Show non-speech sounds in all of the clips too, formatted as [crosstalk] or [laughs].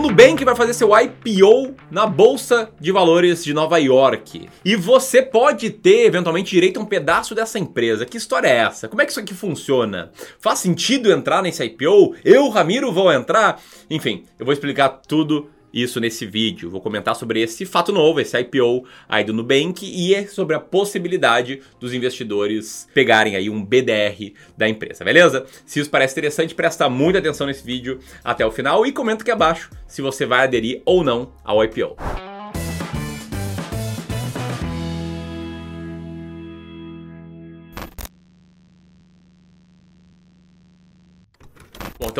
o Nubank vai fazer seu IPO na Bolsa de Valores de Nova York. E você pode ter, eventualmente, direito a um pedaço dessa empresa. Que história é essa? Como é que isso aqui funciona? Faz sentido entrar nesse IPO? Eu, Ramiro, vou entrar? Enfim, eu vou explicar tudo isso nesse vídeo. Vou comentar sobre esse fato novo, esse IPO aí do Nubank e é sobre a possibilidade dos investidores pegarem aí um BDR da empresa, beleza? Se isso parece interessante, presta muita atenção nesse vídeo até o final e comenta aqui abaixo se você vai aderir ou não ao IPO.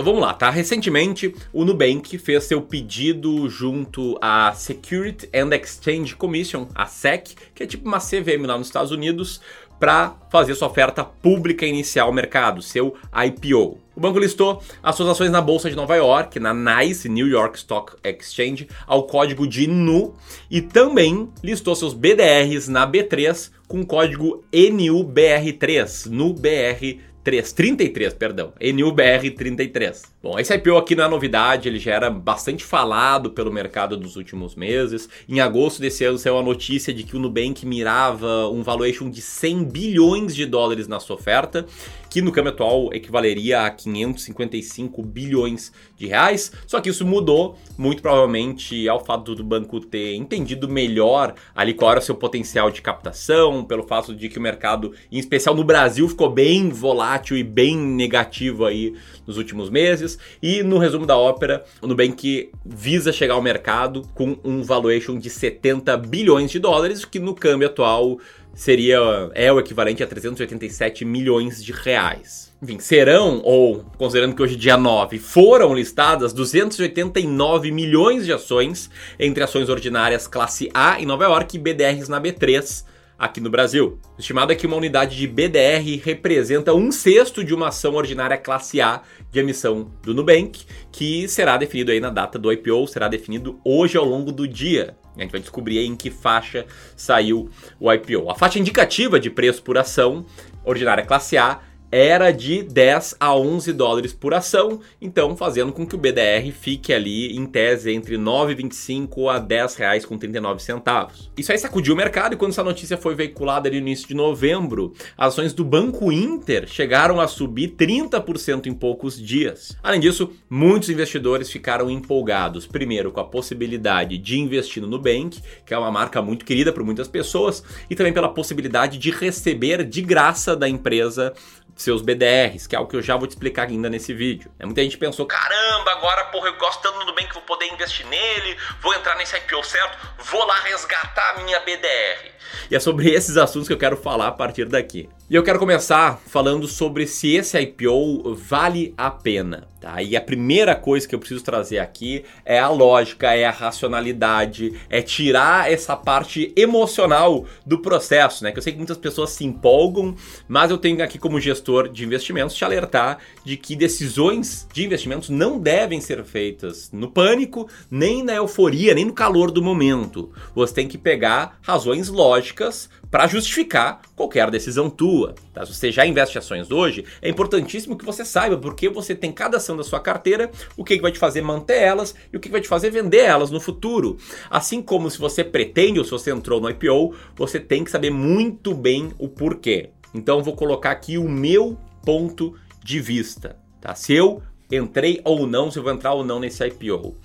Então vamos lá, tá? Recentemente, o Nubank fez seu pedido junto à Security and Exchange Commission, a SEC, que é tipo uma CVM lá nos Estados Unidos, para fazer sua oferta pública inicial ao mercado, seu IPO. O banco listou as suas ações na Bolsa de Nova York, na NYSE, New York Stock Exchange, ao código de NU e também listou seus BDRs na B3 com o código NUBR3, NUBR3. 3, 33, perdão, NUBR 33. Bom, esse IPO aqui não é novidade, ele já era bastante falado pelo mercado dos últimos meses. Em agosto desse ano saiu a notícia de que o Nubank mirava um valuation de 100 bilhões de dólares na sua oferta, que no câmbio atual equivaleria a 555 bilhões de reais. Só que isso mudou muito provavelmente ao fato do banco ter entendido melhor ali qual era o seu potencial de captação, pelo fato de que o mercado, em especial no Brasil, ficou bem volátil e bem negativo aí nos últimos meses e no resumo da ópera, o Nubank visa chegar ao mercado com um valuation de 70 bilhões de dólares, que no câmbio atual seria é o equivalente a 387 milhões de reais. Enfim, serão, ou considerando que hoje é dia 9, foram listadas 289 milhões de ações entre ações ordinárias classe A em Nova York e BDRs na B3 aqui no Brasil. Estimado é que uma unidade de BDR representa um sexto de uma ação ordinária classe A de emissão do Nubank, que será definido aí na data do IPO, será definido hoje ao longo do dia. A gente vai descobrir em que faixa saiu o IPO. A faixa indicativa de preço por ação ordinária classe A era de 10 a 11 dólares por ação, então fazendo com que o BDR fique ali em tese entre 9,25 a 10 reais com 39 centavos. Isso aí sacudiu o mercado e quando essa notícia foi veiculada no início de novembro, ações do Banco Inter chegaram a subir 30% em poucos dias. Além disso, muitos investidores ficaram empolgados, primeiro com a possibilidade de investir no Nubank, que é uma marca muito querida por muitas pessoas, e também pela possibilidade de receber de graça da empresa seus BDRs, que é algo que eu já vou te explicar ainda nesse vídeo. É, muita gente pensou, caramba, agora porra, eu gosto tanto do bem que vou poder investir nele, vou entrar nesse IPO certo, vou lá resgatar a minha BDR. E é sobre [laughs] esses assuntos que eu quero falar a partir daqui. E eu quero começar falando sobre se esse IPO vale a pena. Tá? E a primeira coisa que eu preciso trazer aqui é a lógica, é a racionalidade, é tirar essa parte emocional do processo, né? Que eu sei que muitas pessoas se empolgam, mas eu tenho aqui como gestor de investimentos te alertar de que decisões de investimentos não devem ser feitas no pânico, nem na euforia, nem no calor do momento. Você tem que pegar razões lógicas para justificar qualquer decisão tua. Tá? Se você já investe ações hoje, é importantíssimo que você saiba porque você tem cada ação da sua carteira, o que vai te fazer manter elas e o que vai te fazer vender elas no futuro. Assim como se você pretende ou se você entrou no IPO, você tem que saber muito bem o porquê. Então vou colocar aqui o meu ponto de vista. Tá? Se eu entrei ou não, se eu vou entrar ou não nesse IPO.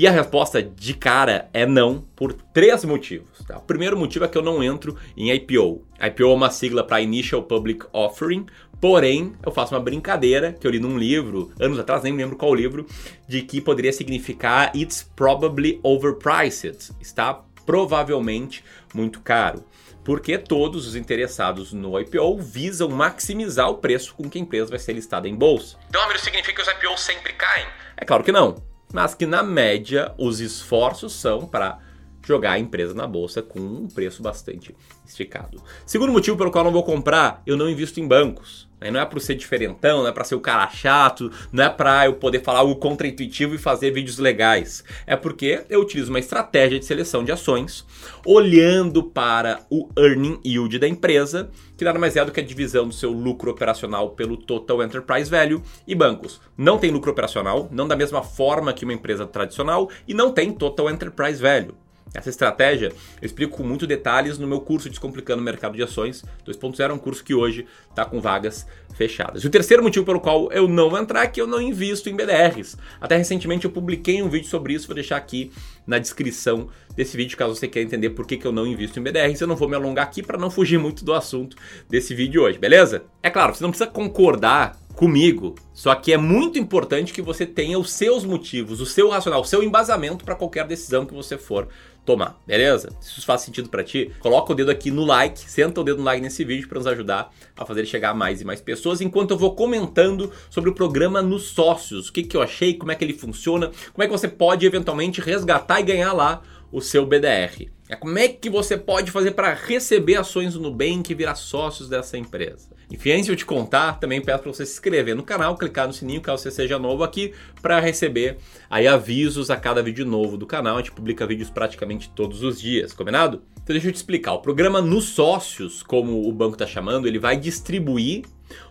E a resposta de cara é não, por três motivos. Tá? O primeiro motivo é que eu não entro em IPO. IPO é uma sigla para Initial Public Offering, porém eu faço uma brincadeira que eu li num livro, anos atrás, nem lembro qual livro, de que poderia significar It's probably overpriced. Está provavelmente muito caro porque todos os interessados no IPO visam maximizar o preço com que a empresa vai ser listada em bolsa. Então, Amiro, significa que os IPOs sempre caem? É claro que não mas que na média os esforços são para jogar a empresa na bolsa com um preço bastante esticado. Segundo motivo pelo qual eu não vou comprar, eu não invisto em bancos. Não é para ser diferentão, não é para ser o cara chato, não é para eu poder falar algo contraintuitivo e fazer vídeos legais. É porque eu utilizo uma estratégia de seleção de ações olhando para o earning yield da empresa, que nada mais é do que a divisão do seu lucro operacional pelo total enterprise value e bancos. Não tem lucro operacional, não da mesma forma que uma empresa tradicional e não tem total enterprise value. Essa estratégia eu explico com muito detalhes no meu curso Descomplicando o Mercado de Ações 2.0, é um curso que hoje está com vagas fechadas. E o terceiro motivo pelo qual eu não vou entrar é que eu não invisto em BDRs. Até recentemente eu publiquei um vídeo sobre isso, vou deixar aqui na descrição desse vídeo caso você queira entender por que, que eu não invisto em BDRs. Eu não vou me alongar aqui para não fugir muito do assunto desse vídeo hoje, beleza? É claro, você não precisa concordar comigo. Só que é muito importante que você tenha os seus motivos, o seu racional, o seu embasamento para qualquer decisão que você for tomar, beleza? Se isso faz sentido para ti, coloca o dedo aqui no like, senta o dedo no like nesse vídeo para nos ajudar a fazer chegar mais e mais pessoas, enquanto eu vou comentando sobre o programa nos sócios, o que, que eu achei, como é que ele funciona, como é que você pode eventualmente resgatar e ganhar lá o seu BDR. É como é que você pode fazer para receber ações do Nubank e virar sócios dessa empresa. Enfim, antes de eu te contar, também peço para você se inscrever no canal, clicar no sininho caso você seja novo aqui, para receber aí avisos a cada vídeo novo do canal. A gente publica vídeos praticamente todos os dias, combinado? Então deixa eu te explicar. O programa nos sócios, como o banco está chamando, ele vai distribuir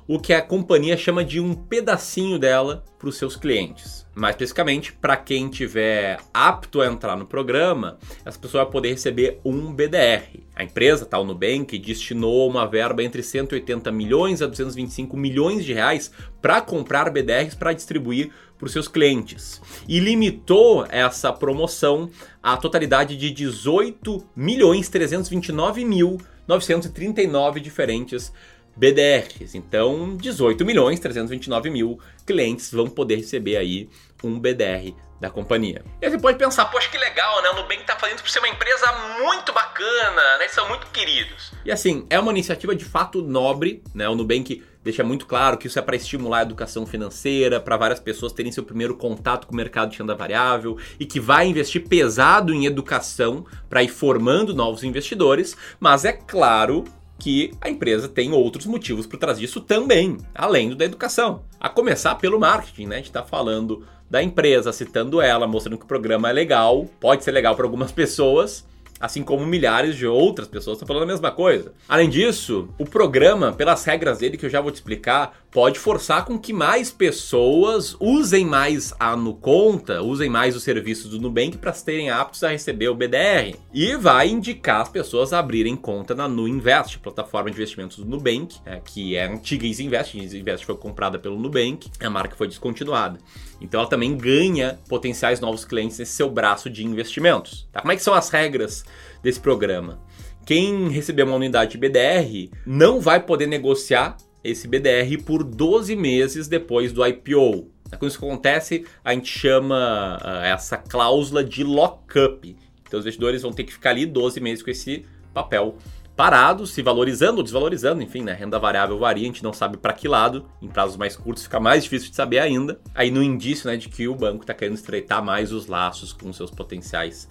o que a companhia chama de um pedacinho dela para os seus clientes. Mais especificamente, para quem tiver apto a entrar no programa, essa pessoa vai poder receber um BDR. A empresa, tal Nubank, destinou uma verba entre 180 milhões a 225 milhões de reais para comprar BDRs para distribuir para os seus clientes e limitou essa promoção à totalidade de 18 milhões 329 mil 939 diferentes BDRs. Então, 18 milhões 329 mil clientes vão poder receber aí um BDR da companhia. E aí você pode pensar, poxa, que legal, né? O Nubank tá fazendo por ser uma empresa muito bacana, né? São muito queridos. E assim, é uma iniciativa de fato nobre, né? O Nubank deixa muito claro que isso é para estimular a educação financeira, para várias pessoas terem seu primeiro contato com o mercado de renda variável e que vai investir pesado em educação para ir formando novos investidores, mas é claro que a empresa tem outros motivos por trás disso também, além do da educação. A começar pelo marketing, né? A gente está falando da empresa, citando ela, mostrando que o programa é legal, pode ser legal para algumas pessoas, assim como milhares de outras pessoas estão falando a mesma coisa. Além disso, o programa, pelas regras dele que eu já vou te explicar, pode forçar com que mais pessoas usem mais a Nuconta, usem mais os serviços do Nubank para serem aptos a receber o BDR. E vai indicar as pessoas a abrirem conta na NuInvest, plataforma de investimentos do Nubank, é, que é antiga EasyInvest. A EasyInvest foi comprada pelo Nubank, a marca foi descontinuada. Então ela também ganha potenciais novos clientes nesse seu braço de investimentos. Tá? Como é que são as regras desse programa? Quem receber uma unidade de BDR não vai poder negociar esse BDR por 12 meses depois do IPO. Quando isso acontece, a gente chama uh, essa cláusula de lockup. Então os investidores vão ter que ficar ali 12 meses com esse papel parado, se valorizando ou desvalorizando, enfim, né? Renda variável varia, a gente não sabe para que lado. Em prazos mais curtos fica mais difícil de saber ainda. Aí no indício, né, de que o banco está querendo estreitar mais os laços com seus potenciais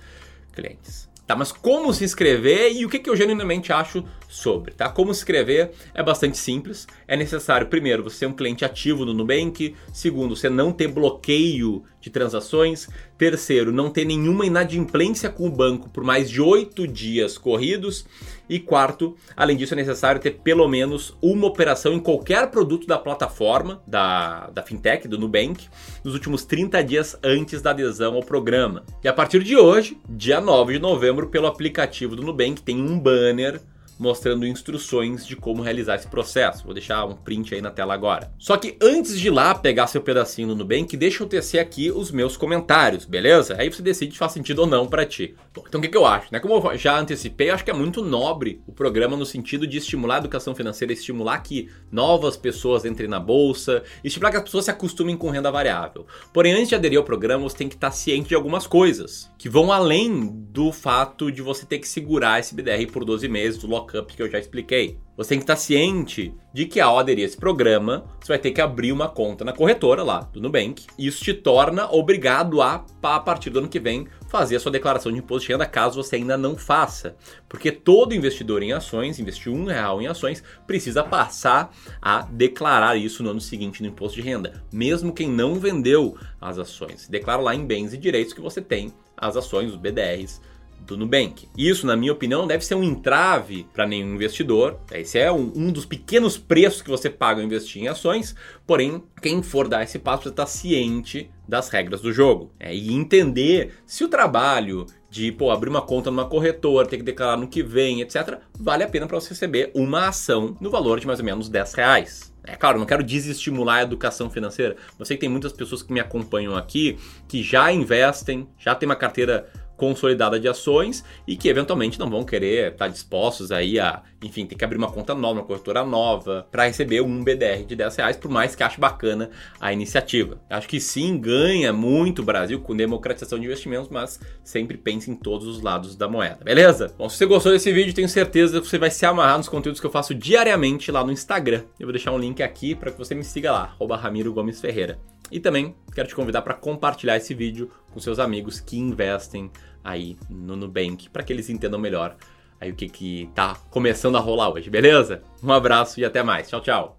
clientes. Tá, mas como se inscrever e o que, que eu genuinamente acho sobre, tá? Como se inscrever é bastante simples. É necessário, primeiro, você ser um cliente ativo no Nubank. Segundo, você não ter bloqueio de transações. Terceiro, não ter nenhuma inadimplência com o banco por mais de oito dias corridos. E quarto, além disso, é necessário ter pelo menos uma operação em qualquer produto da plataforma, da, da fintech, do Nubank, nos últimos 30 dias antes da adesão ao programa. E a partir de hoje, dia 9 de novembro, pelo aplicativo do Nubank, tem um banner mostrando instruções de como realizar esse processo. Vou deixar um print aí na tela agora. Só que antes de ir lá pegar seu pedacinho no Nubank, deixa eu tecer aqui os meus comentários, beleza? Aí você decide se faz sentido ou não para ti. Bom, então o que, que eu acho? Né? Como eu já antecipei, eu acho que é muito nobre o programa no sentido de estimular a educação financeira, estimular que novas pessoas entrem na bolsa, estimular que as pessoas se acostumem com renda variável. Porém, antes de aderir ao programa, você tem que estar ciente de algumas coisas que vão além do fato de você ter que segurar esse BDR por 12 meses, do lockup que eu já expliquei. Você tem que estar ciente de que ao aderir a esse programa, você vai ter que abrir uma conta na corretora lá do Nubank. E isso te torna obrigado a, a partir do ano que vem, fazer a sua declaração de imposto de renda caso você ainda não faça. Porque todo investidor em ações, investir um real em ações, precisa passar a declarar isso no ano seguinte no imposto de renda. Mesmo quem não vendeu as ações. Declara lá em bens e direitos que você tem as ações, os BDRs do Nubank. Isso, na minha opinião, deve ser um entrave para nenhum investidor. Esse é um, um, dos pequenos preços que você paga ao investir em ações. Porém, quem for dar esse passo precisa estar ciente das regras do jogo é, e entender se o trabalho de pô, abrir uma conta numa corretora, ter que declarar no que vem, etc., vale a pena para você receber uma ação no valor de mais ou menos 10 reais. É claro, não quero desestimular a educação financeira. Eu sei que tem muitas pessoas que me acompanham aqui que já investem, já tem uma carteira consolidada de ações e que eventualmente não vão querer estar dispostos aí a, enfim, ter que abrir uma conta nova, uma corretora nova, para receber um BDR de 10 reais, por mais que ache bacana a iniciativa. Acho que sim, ganha muito o Brasil com democratização de investimentos, mas sempre pense em todos os lados da moeda, beleza? Bom, se você gostou desse vídeo, tenho certeza que você vai se amarrar nos conteúdos que eu faço diariamente lá no Instagram. Eu vou deixar um link aqui para que você me siga lá, Ramiro Gomes Ferreira. E também quero te convidar para compartilhar esse vídeo com seus amigos que investem aí no Nubank, para que eles entendam melhor aí o que que tá começando a rolar hoje, beleza? Um abraço e até mais. Tchau, tchau.